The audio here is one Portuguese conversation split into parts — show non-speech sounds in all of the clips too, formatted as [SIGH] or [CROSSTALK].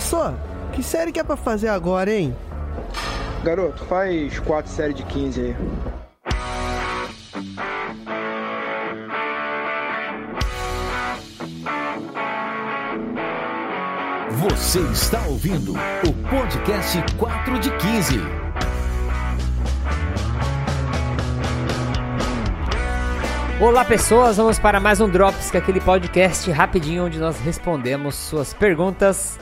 Só, que série que é pra fazer agora, hein? Garoto, faz quatro séries de 15 aí. Você está ouvindo o podcast 4 de 15. Olá pessoas, vamos para mais um Drops, que é aquele podcast rapidinho onde nós respondemos suas perguntas.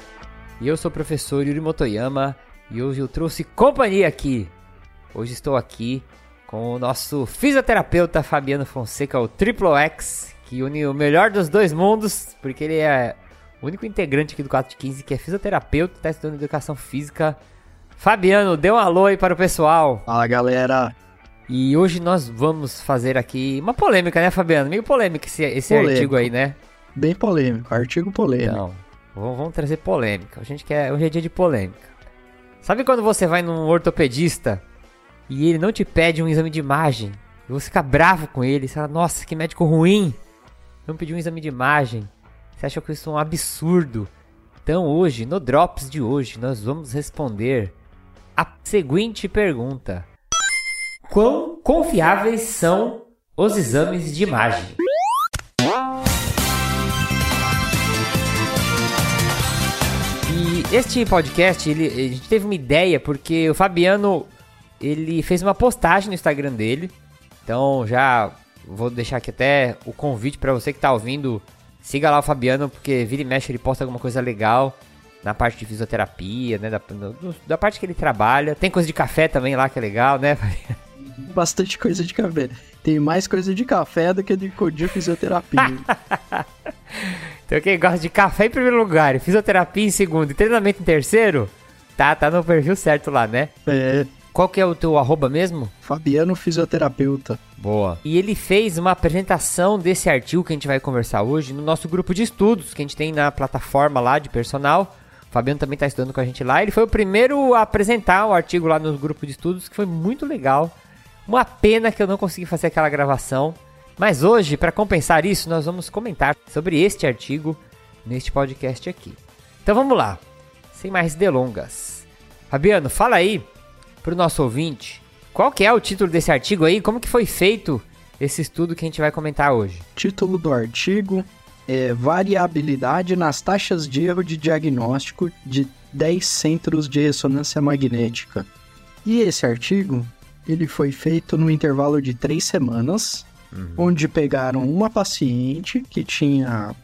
E eu sou o professor Yuri Motoyama e hoje eu trouxe companhia aqui. Hoje estou aqui com o nosso fisioterapeuta Fabiano Fonseca, o Triple X, que une o melhor dos dois mundos, porque ele é o único integrante aqui do 415 que é fisioterapeuta, está estudando educação física. Fabiano, dê um alô aí para o pessoal. Fala galera. E hoje nós vamos fazer aqui uma polêmica, né, Fabiano? Meio polêmica esse, esse Polêmico. artigo aí, né? Bem polêmico, artigo polêmico. Então, vamos, vamos trazer polêmica. A gente quer hoje é dia de polêmica. Sabe quando você vai num ortopedista e ele não te pede um exame de imagem? E você fica bravo com ele, você fala, nossa, que médico ruim! Não pediu um exame de imagem. Você acha que isso é um absurdo? Então hoje, no Drops de hoje, nós vamos responder a seguinte pergunta. Quão confiáveis são os exames de imagem? Este podcast, ele, a gente teve uma ideia porque o Fabiano, ele fez uma postagem no Instagram dele. Então já vou deixar aqui até o convite para você que tá ouvindo, siga lá o Fabiano porque vira e mexe ele posta alguma coisa legal na parte de fisioterapia, né, da, do- da parte que ele trabalha. Tem coisa de café também lá que é legal, né? [LAUGHS] Bastante coisa de café. Tem mais coisa de café do que de, de fisioterapia. [LAUGHS] Então quem gosta de café em primeiro lugar, fisioterapia em segundo e treinamento em terceiro, tá, tá no perfil certo lá, né? é, Qual que é o teu arroba mesmo? Fabiano Fisioterapeuta. Boa. E ele fez uma apresentação desse artigo que a gente vai conversar hoje no nosso grupo de estudos que a gente tem na plataforma lá de personal. O Fabiano também tá estudando com a gente lá. Ele foi o primeiro a apresentar o artigo lá no grupo de estudos, que foi muito legal. Uma pena que eu não consegui fazer aquela gravação. Mas hoje, para compensar isso, nós vamos comentar sobre este artigo neste podcast aqui. Então vamos lá, sem mais delongas. Fabiano, fala aí pro nosso ouvinte, qual que é o título desse artigo aí? Como que foi feito esse estudo que a gente vai comentar hoje? Título do artigo é Variabilidade nas taxas de erro de diagnóstico de 10 centros de ressonância magnética. E esse artigo, ele foi feito no intervalo de 3 semanas, onde pegaram uma paciente que tinha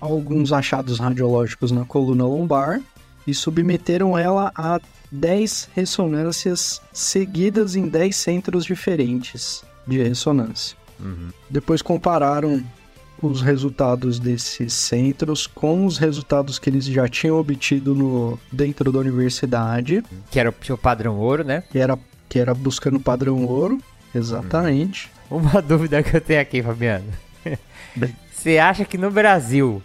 alguns achados radiológicos na coluna lombar e submeteram ela a 10 ressonâncias seguidas em 10 centros diferentes de ressonância. Depois compararam os resultados desses centros com os resultados que eles já tinham obtido no, dentro da universidade, Que era o padrão ouro, né? que era, que era buscando o padrão ouro. Exatamente. Uma [LAUGHS] dúvida que eu tenho aqui, Fabiano. [LAUGHS] Você acha que no Brasil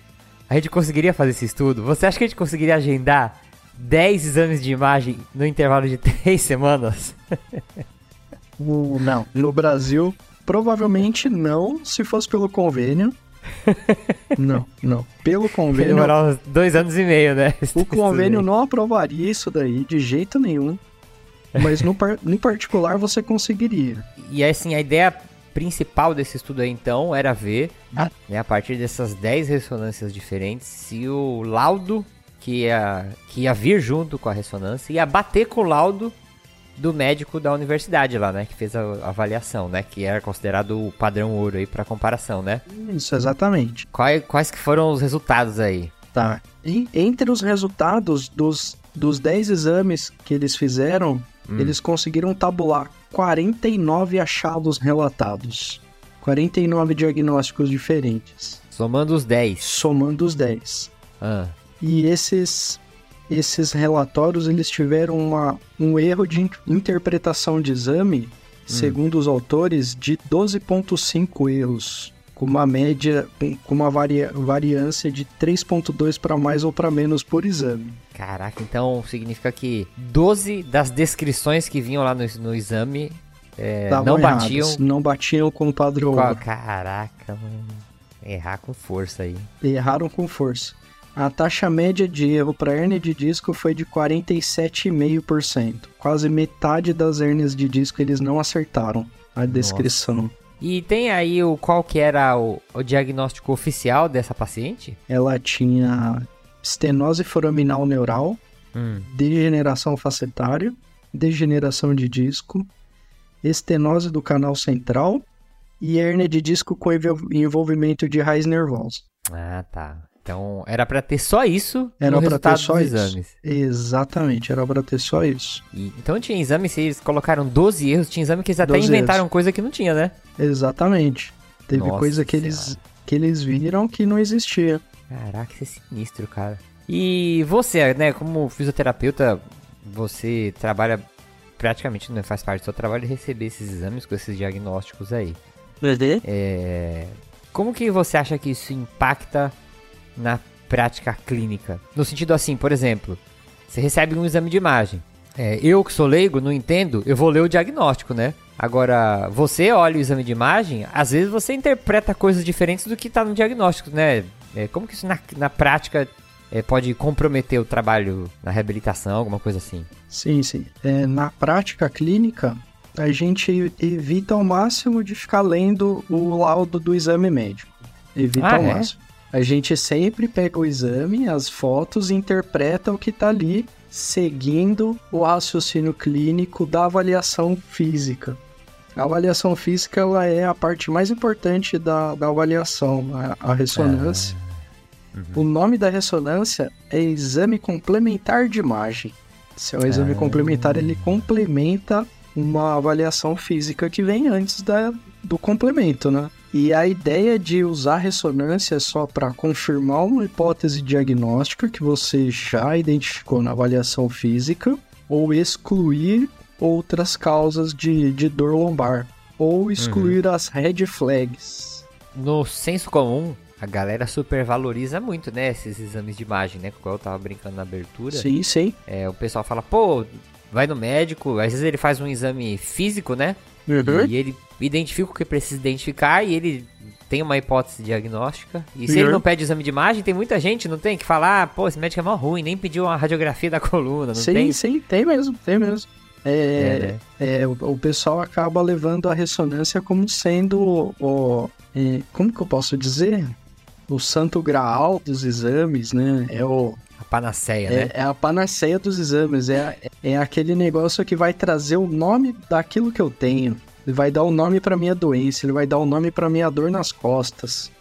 a gente conseguiria fazer esse estudo? Você acha que a gente conseguiria agendar 10 exames de imagem no intervalo de [LAUGHS] 3 semanas? O- não, no Brasil, provavelmente não, se fosse pelo convênio. não, não. Pelo convênio, demorar uns 2 anos e meio, né? o convênio não aprovaria isso daí de jeito nenhum. Mas no, par- em particular você conseguiria. E assim, a ideia principal desse estudo aí, então, era ver, Ah. né, a partir dessas 10 ressonâncias diferentes, se o laudo que ia, que ia vir junto com a ressonância ia bater com o laudo do médico da universidade lá, né, que fez a avaliação, né, que era considerado o padrão ouro aí para comparação, né? Isso, exatamente. Quais, quais que foram os resultados aí? Tá. E entre os resultados dos, dos 10 exames que eles fizeram, eles conseguiram tabular 49 achados relatados. 49 diagnósticos diferentes, Somando os 10. somando os 10. Ah, E esses esses relatórios eles tiveram uma, um erro de in- interpretação de exame, segundo os autores, de 12,5 erros, com uma média, com uma varia, variância de 3,2 para mais ou para menos por exame. caraca, então significa que 12 das descrições que vinham lá no, no exame é, não batiam Não batiam com o padrão. Caraca, mano. Errar com força aí. Erraram com força. A taxa média de erro para hernia de disco foi de 47,5%. Quase metade das hérnias de disco eles não acertaram a descrição. E tem aí o qual que era o, o diagnóstico oficial dessa paciente? Ela tinha estenose foraminal neural, Hum. degeneração facetária, degeneração de disco, estenose do canal central e hérnia de disco com envol- envolvimento de raiz nervosa. Ah, tá. Então era pra ter só isso Era no pra ter só dos isso. exames. Exatamente, era pra ter só isso. E- então tinha exame, se eles colocaram 12 erros, tinha exame que eles até 12 inventaram coisa que não tinha, né? Exatamente. Teve Nossa coisa que eles, Senhora. que eles viram que não existia. Caraca, isso é sinistro, cara. E você, né, como fisioterapeuta, você trabalha praticamente, não faz parte do seu trabalho receber esses exames com esses diagnósticos aí. É, Como que você acha que isso impacta na prática clínica? No sentido assim, por exemplo, você recebe um exame de imagem. É, eu que sou leigo, não entendo, eu vou ler o diagnóstico, né? Agora, você olha o exame de imagem, às vezes você interpreta coisas diferentes do que tá no diagnóstico, né? É, como que isso na, na prática é, pode comprometer o trabalho na reabilitação, alguma coisa assim? Sim, sim. É, na prática clínica, a gente evita ao máximo de ficar lendo o laudo do exame médico. Evita Ah, ao é? máximo. A gente sempre pega o exame, as fotos interpreta o que tá ali, seguindo o raciocínio clínico da avaliação física. A avaliação física ela é a parte mais importante da, da avaliação, a, a ressonância. O nome da ressonância é exame complementar de imagem. Se é um exame Ah. complementar, ele complementa uma avaliação física que vem antes da, do complemento, né? E a ideia de usar ressonância é só para confirmar uma hipótese diagnóstica que você já identificou na avaliação física ou excluir outras causas de, de dor lombar ou excluir as red flags. No senso comum, a galera supervaloriza muito, né, esses exames de imagem, né? Como eu tava brincando na abertura. Sim, sim. É, o pessoal fala, pô, vai no médico, às vezes ele faz um exame físico, né? Uhum. E ele identifica o que precisa identificar e ele tem uma hipótese diagnóstica. E se Uhum. ele não pede exame de imagem, tem muita gente, não tem? Que fala, ah, pô, esse médico é mó ruim, nem pediu uma radiografia da coluna, não sim, tem? sim, tem mesmo, tem mesmo. É, É, né? é, o, o pessoal acaba levando a ressonância como sendo o. o- é, como que eu posso dizer? O santo graal dos exames, né? É, o, Panaceia, né? é, é a panaceia dos exames. É, é aquele negócio que vai trazer o nome daquilo que eu tenho. Ele vai dar o nome pra minha doença, ele vai dar o nome pra minha dor nas costas.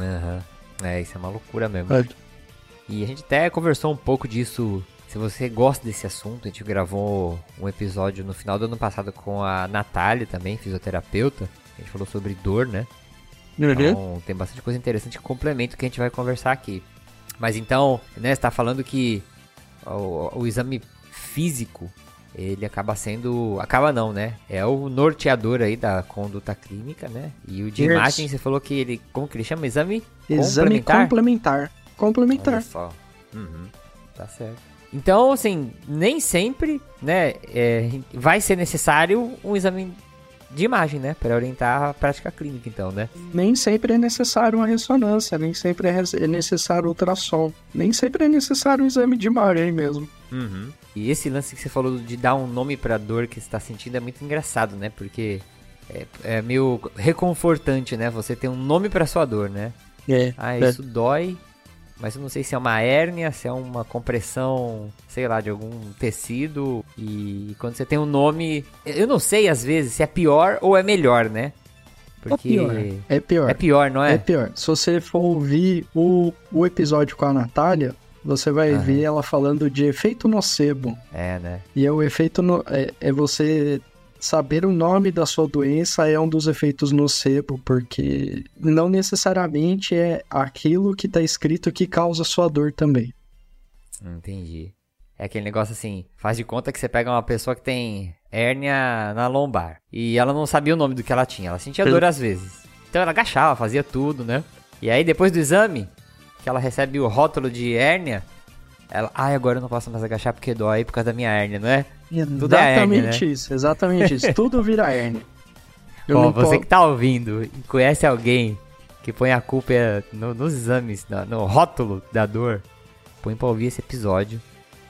Aham. É, isso é uma loucura mesmo. É. E a gente até conversou um pouco disso. Se você gosta desse assunto, a gente gravou um episódio no final do ano passado com a Natália também, fisioterapeuta. A gente falou sobre dor, né? Então tem bastante coisa interessante que complementa o que a gente vai conversar aqui. Mas então, né, você tá falando que o, o exame físico, ele acaba sendo. Acaba não, né? É o norteador aí da conduta clínica, né? E o de Isso. imagem, você falou que ele. Como que ele chama? Exame Exame complementar? complementar. Complementar. Olha só. Uhum, tá certo. Então, assim, nem sempre, né, é, vai ser necessário um exame de imagem, né, para orientar a prática clínica, então, né? Nem sempre é necessário uma ressonância, nem sempre é é necessário ultrassom, nem sempre é necessário um exame de imagem mesmo. Uhum. E esse lance que você falou de dar um nome pra dor que você está sentindo é muito engraçado, né? Porque é, é meio reconfortante, né? Você ter um nome pra sua dor, né? É. Ah, é. isso dói, mas eu não sei se é uma hérnia, se é uma compressão, sei lá, de algum tecido. E quando você tem um nome, eu não sei às vezes se é pior ou é melhor, né? Porque É pior. É pior. é pior, não É é? pior. Se você for ouvir o, o episódio com a Natália, você vai ver ela falando de efeito nocebo. É, né? E é o efeito no, é, é você saber o nome da sua doença é um dos efeitos nocebo, porque não necessariamente é aquilo que tá escrito que causa sua dor também. Entendi. É aquele negócio assim, faz de conta que você pega uma pessoa que tem hérnia na lombar e ela não sabia o nome do que ela tinha, ela sentia dor às vezes. Então ela agachava, fazia tudo, né? E aí depois do exame, que ela recebe o rótulo de hérnia, ela, ai, agora eu não posso mais agachar porque dói por causa da minha hérnia, não é? É Exatamente isso, exatamente isso. Tudo vira hérnia. [LAUGHS] Não você que tá ouvindo e conhece alguém que põe a culpa no- nos exames, no rótulo da dor, põe pra ouvir esse episódio.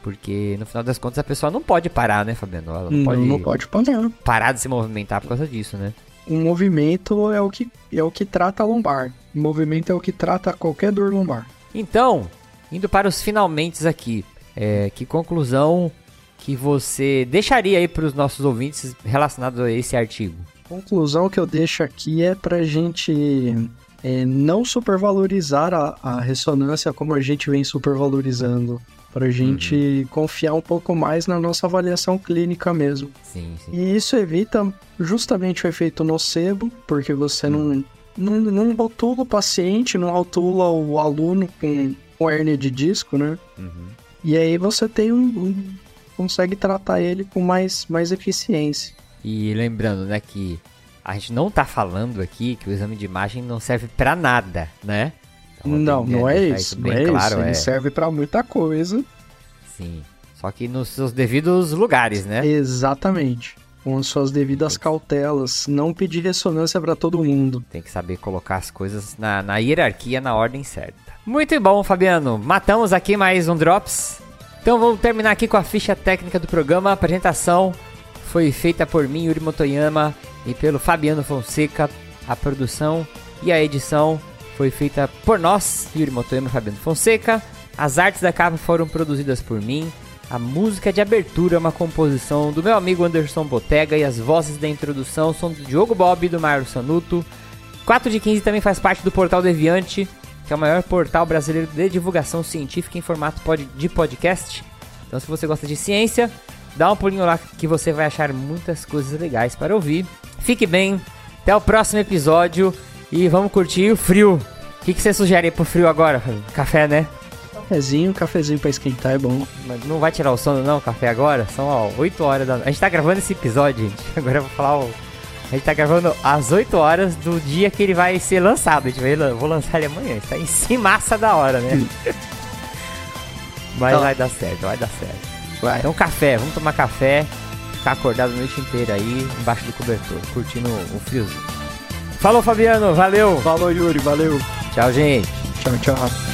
Porque no final das contas a pessoa não pode parar, né, Fabiano? Ela não, Não, pode, não pode parar. parar de se movimentar por causa disso, né? O movimento é o que, é o que trata a lombar. O movimento é o que trata qualquer dor lombar. Então, indo para os finalmente aqui, é, que conclusão que você deixaria aí para os nossos ouvintes relacionado a esse artigo? Conclusão que eu deixo aqui é pra gente é, não supervalorizar a, a ressonância como a gente vem supervalorizando. Pra gente confiar um pouco mais na nossa avaliação clínica mesmo. Sim, sim. E isso evita justamente o efeito nocebo, porque você não, não, não rotula o paciente, não rotula o aluno com, com hérnia de disco, né? Uhum. E aí você tem um, um- consegue tratar ele com mais, mais eficiência. E lembrando, né, que a gente não tá falando aqui que o exame de imagem não serve para nada, né? Então, não, não é isso, não é claro, isso. Ele é. serve pra muita coisa. Sim. Só que nos seus devidos lugares, né? Exatamente. Com as suas devidas cautelas. Não pedir ressonância pra todo mundo. Tem que saber colocar as coisas na, na hierarquia, na ordem certa. Muito bom, Fabiano. Matamos aqui mais um Drops. Então vamos terminar aqui com a ficha técnica do programa. A apresentação foi feita por mim, Yuri Motoyama, e pelo Fabiano Fonseca. A produção e a edição foi feita por nós, Yuri Motoyama e Fabiano Fonseca. As artes da capa foram produzidas por mim. A música de abertura é uma composição do meu amigo Anderson Botega e as vozes da introdução são do Diogo Bob e do Mário Sanuto. 4 de 15 também faz parte do Portal Deviante, que é o maior portal brasileiro de divulgação científica em formato pod- de podcast. Então, se você gosta de ciência, dá um pulinho lá que você vai achar muitas coisas legais para ouvir. Fique bem, até o próximo episódio e vamos curtir o frio. O que, que você sugere pro frio agora? Café, né? Cafezinho, cafezinho pra esquentar é bom. Mas Não vai tirar o sono não, café agora? São ó, 8 horas da A gente tá gravando esse episódio, gente. [LAUGHS] Agora eu vou falar o. A gente tá gravando às 8 horas do dia que ele vai ser lançado. A gente vai, vou lançar ele amanhã. Está em cimaça da hora, né? Mas Tá. vai dar certo, vai dar certo. Vai. Então café, vamos tomar café, ficar acordado a noite inteira aí, embaixo do cobertor, curtindo o friozinho. Falou, Fabiano, valeu! Falou, Yuri. Valeu. Tchau, gente! Tchau, tchau.